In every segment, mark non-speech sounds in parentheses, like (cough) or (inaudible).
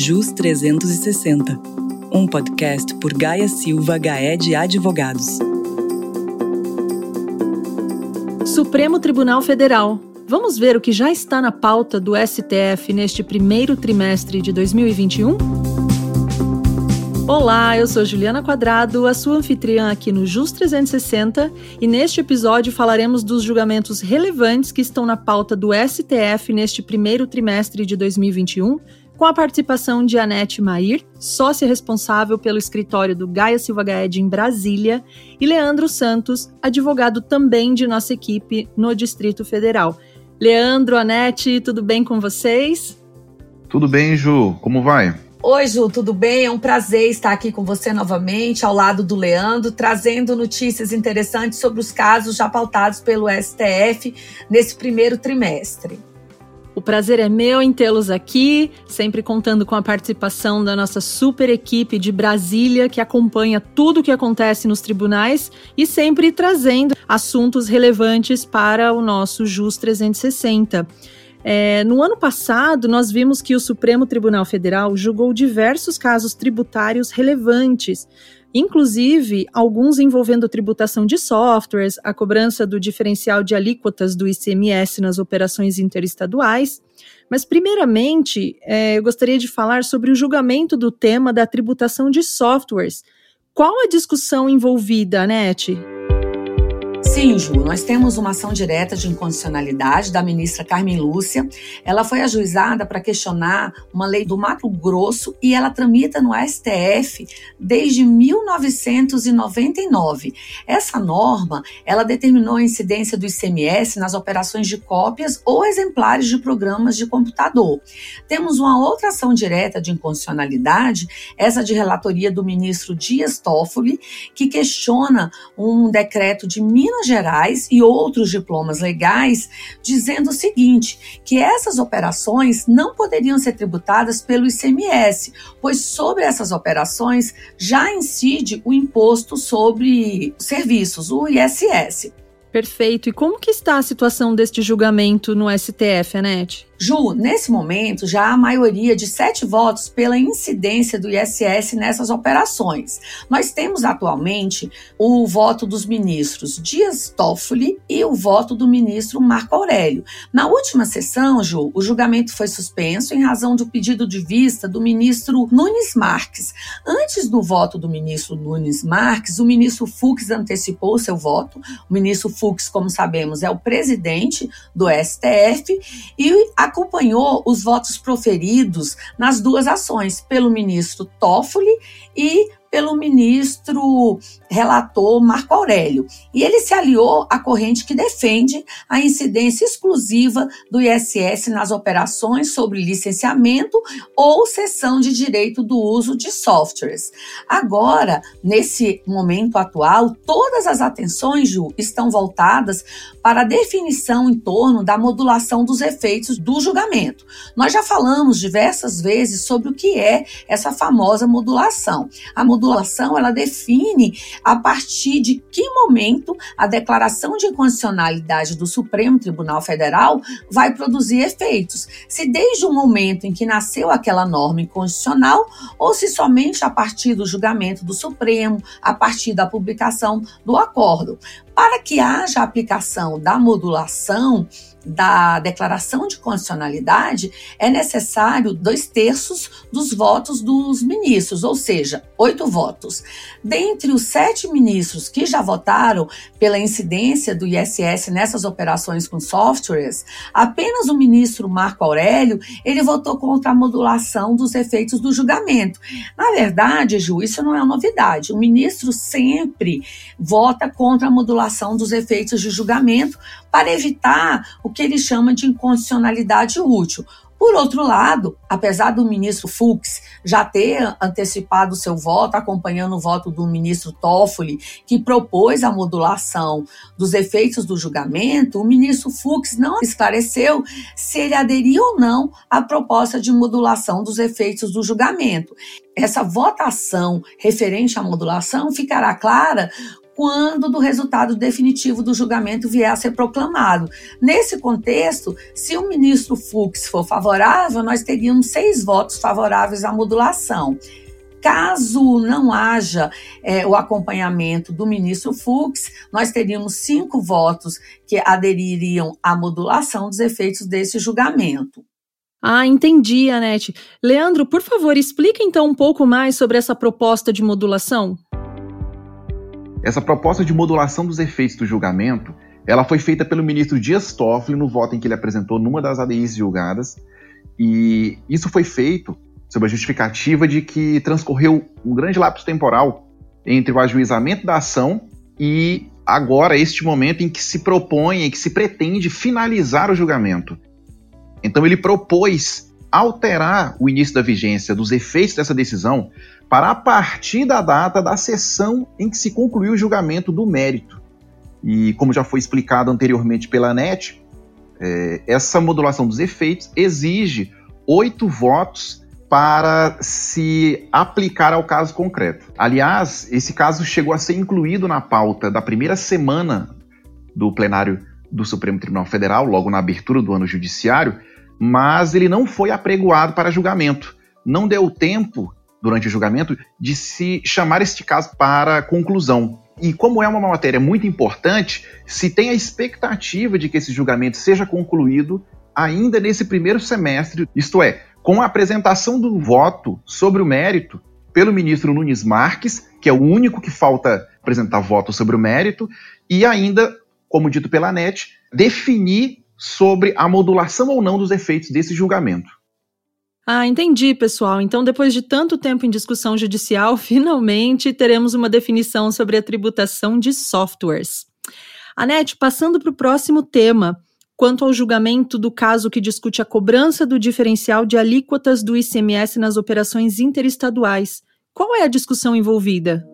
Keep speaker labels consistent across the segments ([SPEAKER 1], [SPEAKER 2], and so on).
[SPEAKER 1] JUS 360, um podcast por Gaia Silva Gaé de Advogados.
[SPEAKER 2] Supremo Tribunal Federal. Vamos ver o que já está na pauta do STF neste primeiro trimestre de 2021? Olá, eu sou Juliana Quadrado, a sua anfitriã aqui no JUS 360, e neste episódio falaremos dos julgamentos relevantes que estão na pauta do STF neste primeiro trimestre de 2021, com a participação de Anete Mair, sócia responsável pelo escritório do Gaia Silva Gaed em Brasília, e Leandro Santos, advogado também de nossa equipe no Distrito Federal. Leandro, Anete, tudo bem com vocês?
[SPEAKER 3] Tudo bem, Ju. Como vai?
[SPEAKER 4] Oi, Ju, tudo bem? É um prazer estar aqui com você novamente, ao lado do Leandro, trazendo notícias interessantes sobre os casos já pautados pelo STF nesse primeiro trimestre.
[SPEAKER 2] O prazer é meu em tê-los aqui, sempre contando com a participação da nossa super equipe de Brasília, que acompanha tudo o que acontece nos tribunais e sempre trazendo assuntos relevantes para o nosso JUS 360. É, no ano passado, nós vimos que o Supremo Tribunal Federal julgou diversos casos tributários relevantes, inclusive alguns envolvendo tributação de softwares, a cobrança do diferencial de alíquotas do ICMS nas operações interestaduais. Mas, primeiramente, é, eu gostaria de falar sobre o julgamento do tema da tributação de softwares. Qual a discussão envolvida, Anete?
[SPEAKER 4] Sim, Ju, nós temos uma ação direta de incondicionalidade da ministra Carmen Lúcia. Ela foi ajuizada para questionar uma lei do Mato Grosso e ela tramita no STF desde 1999. Essa norma, ela determinou a incidência do ICMS nas operações de cópias ou exemplares de programas de computador. Temos uma outra ação direta de incondicionalidade, essa de relatoria do ministro Dias Toffoli, que questiona um decreto de Minas Gerais e outros diplomas legais, dizendo o seguinte: que essas operações não poderiam ser tributadas pelo ICMS, pois sobre essas operações já incide o imposto sobre serviços, o ISS.
[SPEAKER 2] Perfeito. E como que está a situação deste julgamento no STF, Anete?
[SPEAKER 4] Ju, nesse momento, já há maioria de sete votos pela incidência do ISS nessas operações. Nós temos atualmente o voto dos ministros Dias Toffoli e o voto do ministro Marco Aurélio. Na última sessão, Ju, o julgamento foi suspenso em razão do pedido de vista do ministro Nunes Marques. Antes do voto do ministro Nunes Marques, o ministro Fux antecipou seu voto. O ministro Fux, como sabemos, é o presidente do STF e a acompanhou os votos proferidos nas duas ações, pelo ministro Toffoli e pelo ministro relator Marco Aurélio. E ele se aliou à corrente que defende a incidência exclusiva do ISS nas operações sobre licenciamento ou cessão de direito do uso de softwares. Agora, nesse momento atual, todas as atenções, Ju, estão voltadas para a definição em torno da modulação dos efeitos do julgamento. Nós já falamos diversas vezes sobre o que é essa famosa modulação. A modulação, ela define a partir de que momento a declaração de incondicionalidade do Supremo Tribunal Federal vai produzir efeitos. Se desde o momento em que nasceu aquela norma inconstitucional ou se somente a partir do julgamento do Supremo, a partir da publicação do acordo. Para que haja aplicação da modulação, da declaração de constitucionalidade, é necessário dois terços dos votos dos ministros, ou seja, oito votos. Dentre os sete ministros que já votaram pela incidência do ISS nessas operações com softwares, apenas o ministro Marco Aurélio ele votou contra a modulação dos efeitos do julgamento. Na verdade, Ju, isso não é novidade. O ministro sempre vota contra a modulação dos efeitos de julgamento para evitar o que ele chama de incondicionalidade útil. Por outro lado, apesar do ministro Fux já ter antecipado seu voto, acompanhando o voto do ministro Toffoli, que propôs a modulação dos efeitos do julgamento, o ministro Fux não esclareceu se ele aderiu ou não à proposta de modulação dos efeitos do julgamento. Essa votação referente à modulação ficará clara quando do resultado definitivo do julgamento vier a ser proclamado. Nesse contexto, se o ministro Fux for favorável, nós teríamos seis votos favoráveis à modulação. Caso não haja é, o acompanhamento do ministro Fux, nós teríamos cinco votos que adeririam à modulação dos efeitos desse julgamento.
[SPEAKER 2] Ah, entendi, Anete. Leandro, por favor, explique então um pouco mais sobre essa proposta de modulação.
[SPEAKER 3] Essa proposta de modulação dos efeitos do julgamento, ela foi feita pelo ministro Dias Toffoli no voto em que ele apresentou numa das ADIs julgadas, e isso foi feito sob a justificativa de que transcorreu um grande lapso temporal entre o ajuizamento da ação e agora este momento em que se propõe, em que se pretende finalizar o julgamento. Então ele propôs alterar o início da vigência dos efeitos dessa decisão para a partir da data da sessão em que se concluiu o julgamento do mérito. E como já foi explicado anteriormente pela NET, é, essa modulação dos efeitos exige oito votos para se aplicar ao caso concreto. Aliás, esse caso chegou a ser incluído na pauta da primeira semana do plenário do Supremo Tribunal Federal, logo na abertura do ano judiciário, mas ele não foi apregoado para julgamento. Não deu tempo, durante o julgamento, de se chamar este caso para conclusão. E como é uma matéria muito importante, se tem a expectativa de que esse julgamento seja concluído ainda nesse primeiro semestre, isto é, com a apresentação do voto sobre o mérito pelo ministro Nunes Marques, que é o único que falta apresentar voto sobre o mérito, e ainda, como dito pela NET, definir sobre a modulação ou não dos efeitos desse julgamento.
[SPEAKER 2] Ah, entendi, pessoal. Então, depois de tanto tempo em discussão judicial, (laughs) finalmente teremos uma definição sobre a tributação de softwares. Anete, passando para o próximo tema, quanto ao julgamento do caso que discute a cobrança do diferencial de alíquotas do ICMS nas operações interestaduais. Qual é a discussão envolvida?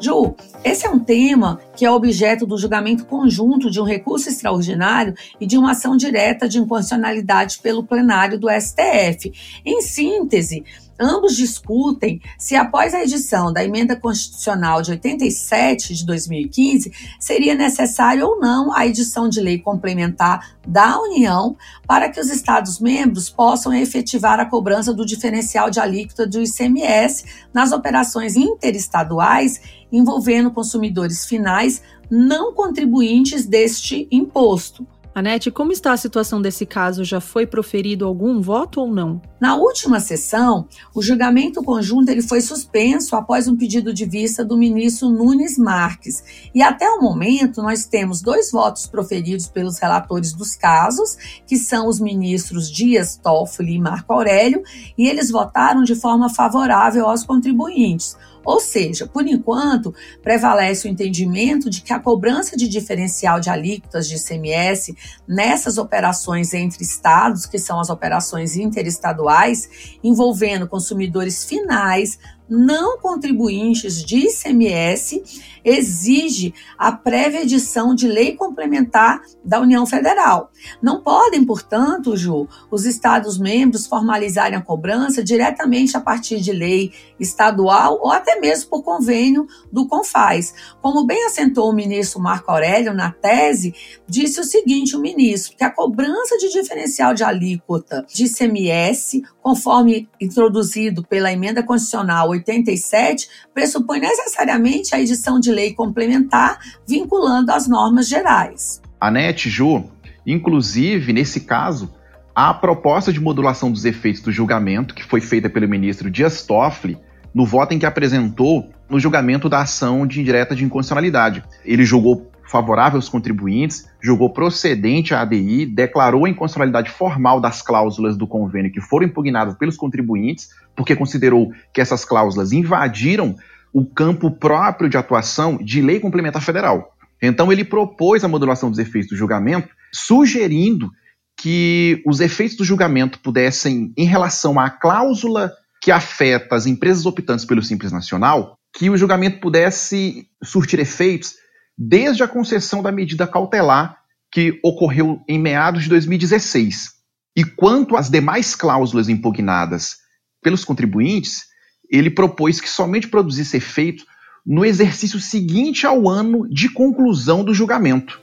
[SPEAKER 4] Ju, esse é um tema que é objeto do julgamento conjunto de um recurso extraordinário e de uma ação direta de inconstitucionalidade pelo plenário do STF. Em síntese, Ambos discutem se, após a edição da emenda constitucional de 87 de 2015, seria necessário ou não a edição de lei complementar da União para que os Estados-membros possam efetivar a cobrança do diferencial de alíquota do ICMS nas operações interestaduais envolvendo consumidores finais não contribuintes deste imposto.
[SPEAKER 2] Anete, como está a situação desse caso? Já foi proferido algum voto ou não?
[SPEAKER 4] Na última sessão, o julgamento conjunto ele foi suspenso após um pedido de vista do ministro Nunes Marques. E até o momento, nós temos dois votos proferidos pelos relatores dos casos, que são os ministros Dias Toffoli e Marco Aurélio, e eles votaram de forma favorável aos contribuintes. Ou seja, por enquanto, prevalece o entendimento de que a cobrança de diferencial de alíquotas de ICMS nessas operações entre estados, que são as operações interestaduais, envolvendo consumidores finais, não contribuintes de ICMS exige a prévia edição de lei complementar da União Federal. Não podem, portanto, Ju, os Estados-membros formalizarem a cobrança diretamente a partir de lei estadual ou até mesmo por convênio do CONFAS. Como bem assentou o ministro Marco Aurélio na tese, disse o seguinte: o ministro, que a cobrança de diferencial de alíquota de ICMS, conforme introduzido pela emenda constitucional 87 pressupõe necessariamente a edição de lei complementar vinculando as normas gerais.
[SPEAKER 3] Anete, Ju, inclusive, nesse caso, a proposta de modulação dos efeitos do julgamento, que foi feita pelo ministro Dias Toffoli, no voto em que apresentou no julgamento da ação de indireta de inconstitucionalidade. Ele julgou favorável aos contribuintes, julgou procedente a ADI, declarou a inconstitucionalidade formal das cláusulas do convênio que foram impugnadas pelos contribuintes, porque considerou que essas cláusulas invadiram o campo próprio de atuação de lei complementar federal. Então ele propôs a modulação dos efeitos do julgamento, sugerindo que os efeitos do julgamento pudessem, em relação à cláusula que afeta as empresas optantes pelo Simples Nacional, que o julgamento pudesse surtir efeitos desde a concessão da medida cautelar que ocorreu em meados de 2016. E quanto às demais cláusulas impugnadas pelos contribuintes, ele propôs que somente produzisse efeito no exercício seguinte ao ano de conclusão do julgamento.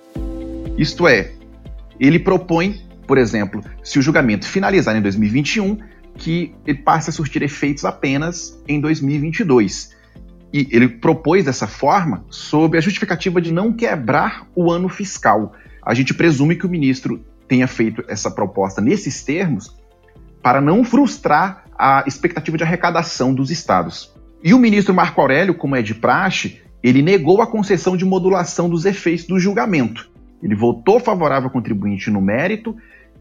[SPEAKER 3] Isto é, ele propõe, por exemplo, se o julgamento finalizar em 2021, que ele passe a surtir efeitos apenas em 2022. E ele propôs dessa forma sob a justificativa de não quebrar o ano fiscal. A gente presume que o ministro tenha feito essa proposta nesses termos para não frustrar a expectativa de arrecadação dos estados. E o ministro Marco Aurélio, como é de praxe, ele negou a concessão de modulação dos efeitos do julgamento. Ele votou favorável ao contribuinte no mérito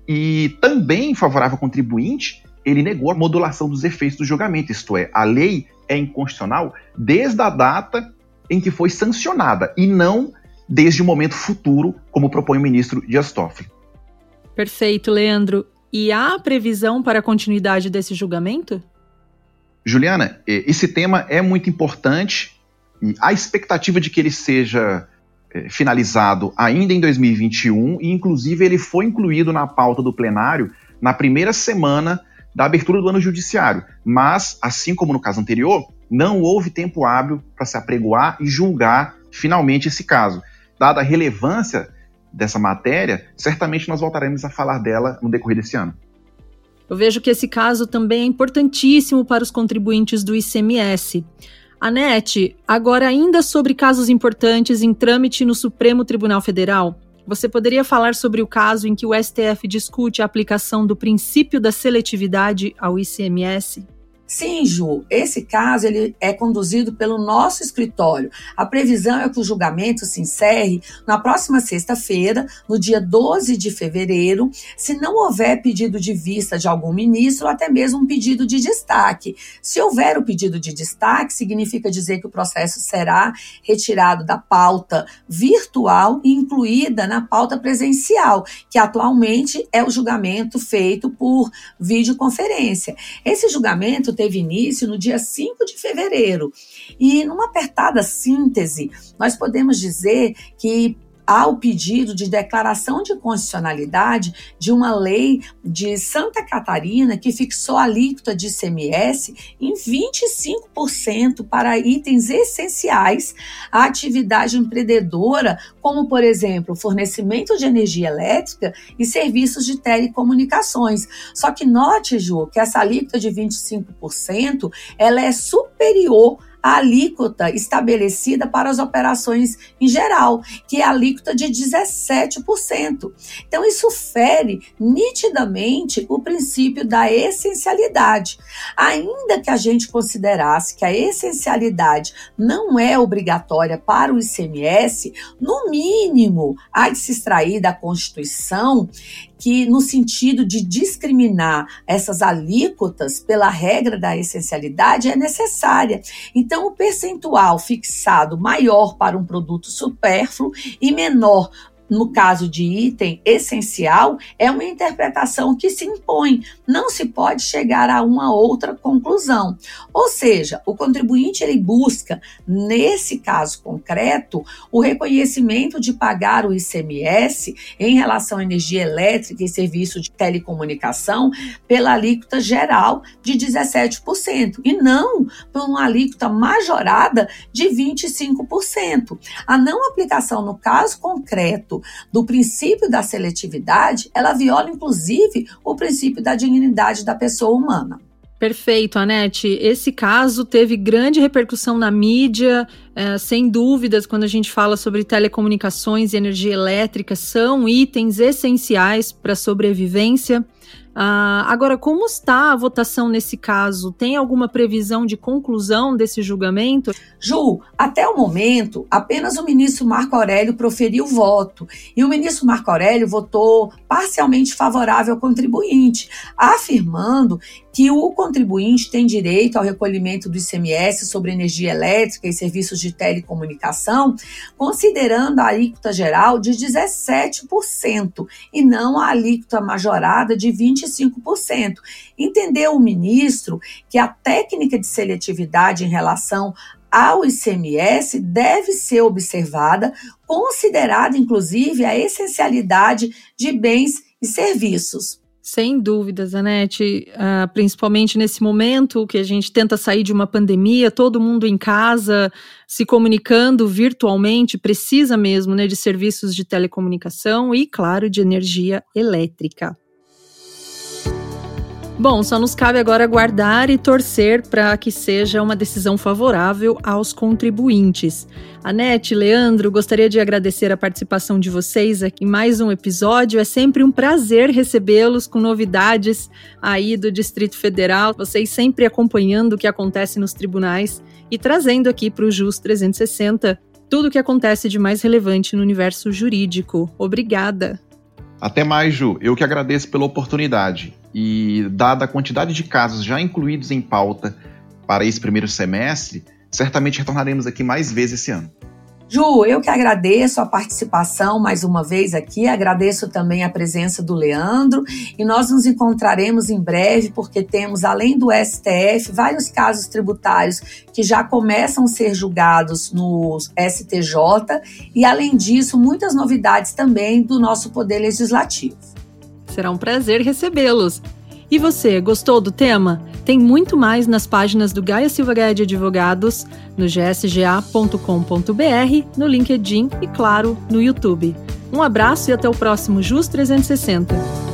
[SPEAKER 3] e também favorável ao contribuinte, ele negou a modulação dos efeitos do julgamento, isto é, a lei é inconstitucional desde a data em que foi sancionada e não desde o momento futuro, como propõe o ministro Dias Toffoli.
[SPEAKER 2] Perfeito, Leandro. E há previsão para a continuidade desse julgamento?
[SPEAKER 3] Juliana, esse tema é muito importante e a expectativa de que ele seja é, finalizado ainda em 2021 e, inclusive, ele foi incluído na pauta do plenário na primeira semana da abertura do ano judiciário. Mas, assim como no caso anterior, não houve tempo hábil para se apregoar e julgar finalmente esse caso. Dada a relevância dessa matéria, certamente nós voltaremos a falar dela no decorrer desse ano.
[SPEAKER 2] Eu vejo que esse caso também é importantíssimo para os contribuintes do ICMS. Anete, agora ainda sobre casos importantes em trâmite no Supremo Tribunal Federal, você poderia falar sobre o caso em que o STF discute a aplicação do princípio da seletividade ao ICMS?
[SPEAKER 4] Sim, Ju, esse caso ele é conduzido pelo nosso escritório. A previsão é que o julgamento se encerre na próxima sexta-feira, no dia 12 de fevereiro, se não houver pedido de vista de algum ministro ou até mesmo um pedido de destaque. Se houver o pedido de destaque, significa dizer que o processo será retirado da pauta virtual e incluída na pauta presencial, que atualmente é o julgamento feito por videoconferência. Esse julgamento teve início no dia 5 de fevereiro. E numa apertada síntese, nós podemos dizer que ao pedido de declaração de constitucionalidade de uma lei de Santa Catarina que fixou a alíquota de ICMS em 25% para itens essenciais à atividade empreendedora, como, por exemplo, fornecimento de energia elétrica e serviços de telecomunicações. Só que note, Ju, que essa alíquota de 25% ela é superior a alíquota estabelecida para as operações em geral, que é a alíquota de 17%. Então, isso fere nitidamente o princípio da essencialidade. Ainda que a gente considerasse que a essencialidade não é obrigatória para o ICMS, no mínimo, há de se extrair da Constituição que, no sentido de discriminar essas alíquotas pela regra da essencialidade, é necessária. Então, o percentual fixado maior para um produto supérfluo e menor no caso de item essencial, é uma interpretação que se impõe, não se pode chegar a uma outra conclusão. Ou seja, o contribuinte ele busca, nesse caso concreto, o reconhecimento de pagar o ICMS em relação à energia elétrica e serviço de telecomunicação pela alíquota geral de 17% e não por uma alíquota majorada de 25%. A não aplicação no caso concreto do princípio da seletividade, ela viola inclusive o princípio da dignidade da pessoa humana.
[SPEAKER 2] Perfeito, Anete. Esse caso teve grande repercussão na mídia, é, sem dúvidas, quando a gente fala sobre telecomunicações e energia elétrica, são itens essenciais para a sobrevivência. Uh, agora, como está a votação nesse caso? Tem alguma previsão de conclusão desse julgamento?
[SPEAKER 4] Ju, até o momento, apenas o ministro Marco Aurélio proferiu voto. E o ministro Marco Aurélio votou parcialmente favorável ao contribuinte, afirmando que o contribuinte tem direito ao recolhimento do ICMS sobre energia elétrica e serviços de telecomunicação, considerando a alíquota geral de 17% e não a alíquota majorada de 20 25%. Entendeu o ministro que a técnica de seletividade em relação ao ICMS deve ser observada, considerada inclusive a essencialidade de bens e serviços.
[SPEAKER 2] Sem dúvidas, Anete, uh, principalmente nesse momento que a gente tenta sair de uma pandemia, todo mundo em casa, se comunicando virtualmente, precisa mesmo né, de serviços de telecomunicação e, claro, de energia elétrica. Bom, só nos cabe agora aguardar e torcer para que seja uma decisão favorável aos contribuintes. Anete, Leandro, gostaria de agradecer a participação de vocês aqui em mais um episódio. É sempre um prazer recebê-los com novidades aí do Distrito Federal. Vocês sempre acompanhando o que acontece nos tribunais e trazendo aqui para o JUS 360 tudo o que acontece de mais relevante no universo jurídico. Obrigada.
[SPEAKER 3] Até mais, Ju. Eu que agradeço pela oportunidade. E, dada a quantidade de casos já incluídos em pauta para esse primeiro semestre, certamente retornaremos aqui mais vezes esse ano.
[SPEAKER 4] Ju, eu que agradeço a participação mais uma vez aqui, agradeço também a presença do Leandro e nós nos encontraremos em breve porque temos, além do STF, vários casos tributários que já começam a ser julgados no STJ e, além disso, muitas novidades também do nosso Poder Legislativo.
[SPEAKER 2] Será um prazer recebê-los. E você, gostou do tema? Tem muito mais nas páginas do Gaia Silva Gaia de Advogados, no gsga.com.br, no LinkedIn e, claro, no YouTube. Um abraço e até o próximo JUS 360.